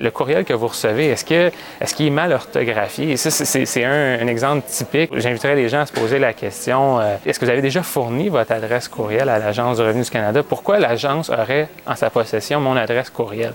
Le courriel que vous recevez, est-ce que est-ce qu'il est mal orthographié? Et ça, c'est un, exemple typique. J'inviterais les gens à se poser la question euh, est-ce que vous avez déjà fourni votre adresse courriel à l'Agence du revenu du Canada? Pourquoi l'agence aurait en sa possession mon adresse courriel?